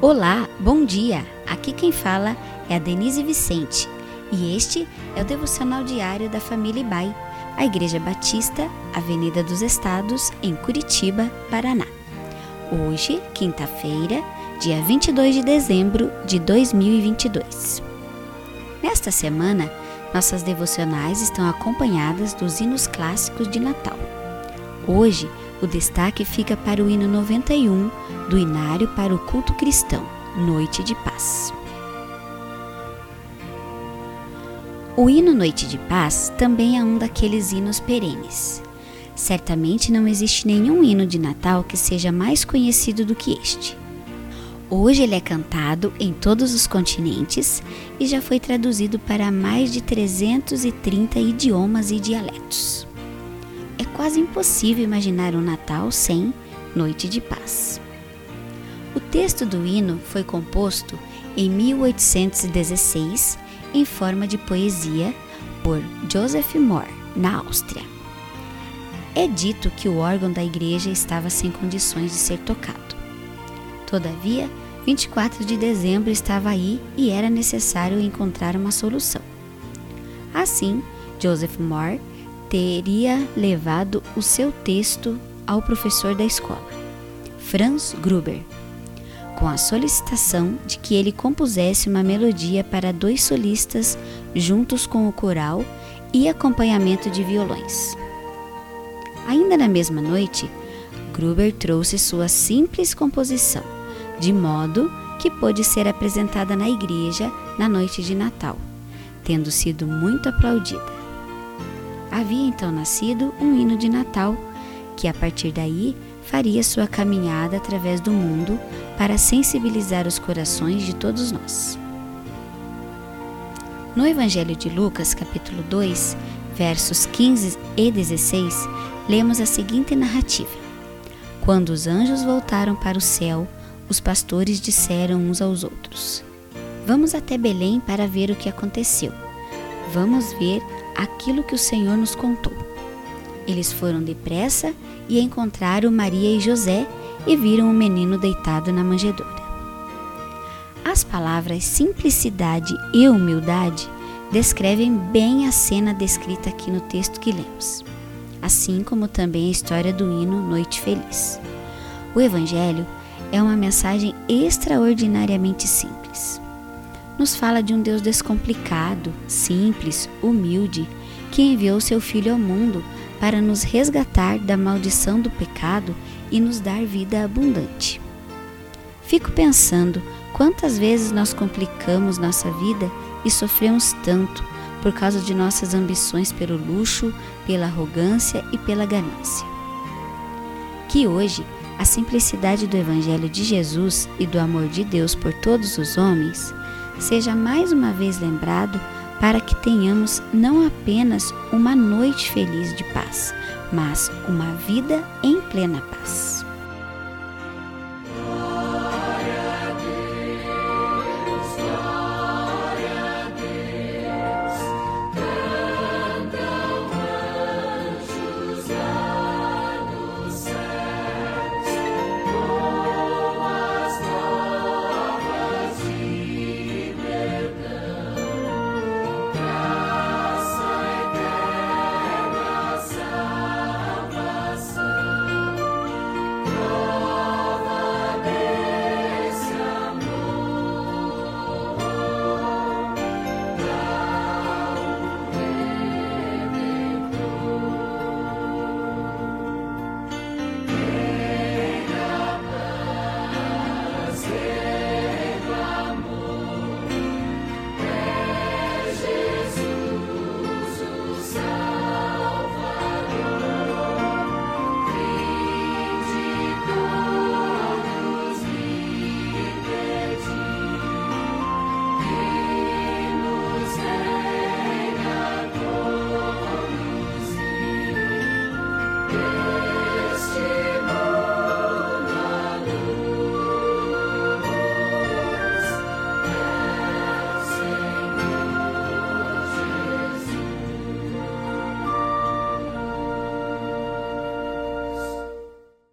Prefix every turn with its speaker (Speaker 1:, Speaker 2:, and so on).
Speaker 1: Olá, bom dia! Aqui quem fala é a Denise Vicente e este é o devocional diário da família Ibai, a Igreja Batista, Avenida dos Estados, em Curitiba, Paraná. Hoje, quinta-feira, dia 22 de dezembro de 2022. Nesta semana, nossas devocionais estão acompanhadas dos hinos clássicos de Natal. Hoje, o destaque fica para o hino 91 do Inário para o Culto Cristão, Noite de Paz. O hino Noite de Paz também é um daqueles hinos perenes. Certamente não existe nenhum hino de Natal que seja mais conhecido do que este. Hoje ele é cantado em todos os continentes e já foi traduzido para mais de 330 idiomas e dialetos quase impossível imaginar um Natal sem Noite de Paz. O texto do hino foi composto em 1816 em forma de poesia por Joseph Moore, na Áustria. É dito que o órgão da igreja estava sem condições de ser tocado. Todavia, 24 de dezembro estava aí e era necessário encontrar uma solução. Assim, Joseph Moore teria levado o seu texto ao professor da escola, Franz Gruber, com a solicitação de que ele compusesse uma melodia para dois solistas juntos com o coral e acompanhamento de violões. Ainda na mesma noite, Gruber trouxe sua simples composição, de modo que pôde ser apresentada na igreja na noite de Natal, tendo sido muito aplaudida. Havia então nascido um hino de Natal, que a partir daí faria sua caminhada através do mundo para sensibilizar os corações de todos nós. No Evangelho de Lucas, capítulo 2, versos 15 e 16, lemos a seguinte narrativa: Quando os anjos voltaram para o céu, os pastores disseram uns aos outros: Vamos até Belém para ver o que aconteceu. Vamos ver aquilo que o Senhor nos contou. Eles foram depressa e encontraram Maria e José e viram o menino deitado na manjedoura. As palavras simplicidade e humildade descrevem bem a cena descrita aqui no texto que lemos, assim como também a história do hino Noite Feliz. O Evangelho é uma mensagem extraordinariamente simples nos fala de um Deus descomplicado, simples, humilde, que enviou seu Filho ao mundo para nos resgatar da maldição do pecado e nos dar vida abundante. Fico pensando quantas vezes nós complicamos nossa vida e sofremos tanto por causa de nossas ambições pelo luxo, pela arrogância e pela ganância. Que hoje a simplicidade do Evangelho de Jesus e do amor de Deus por todos os homens seja mais uma vez lembrado para que tenhamos não apenas uma noite feliz de paz, mas uma vida em plena paz.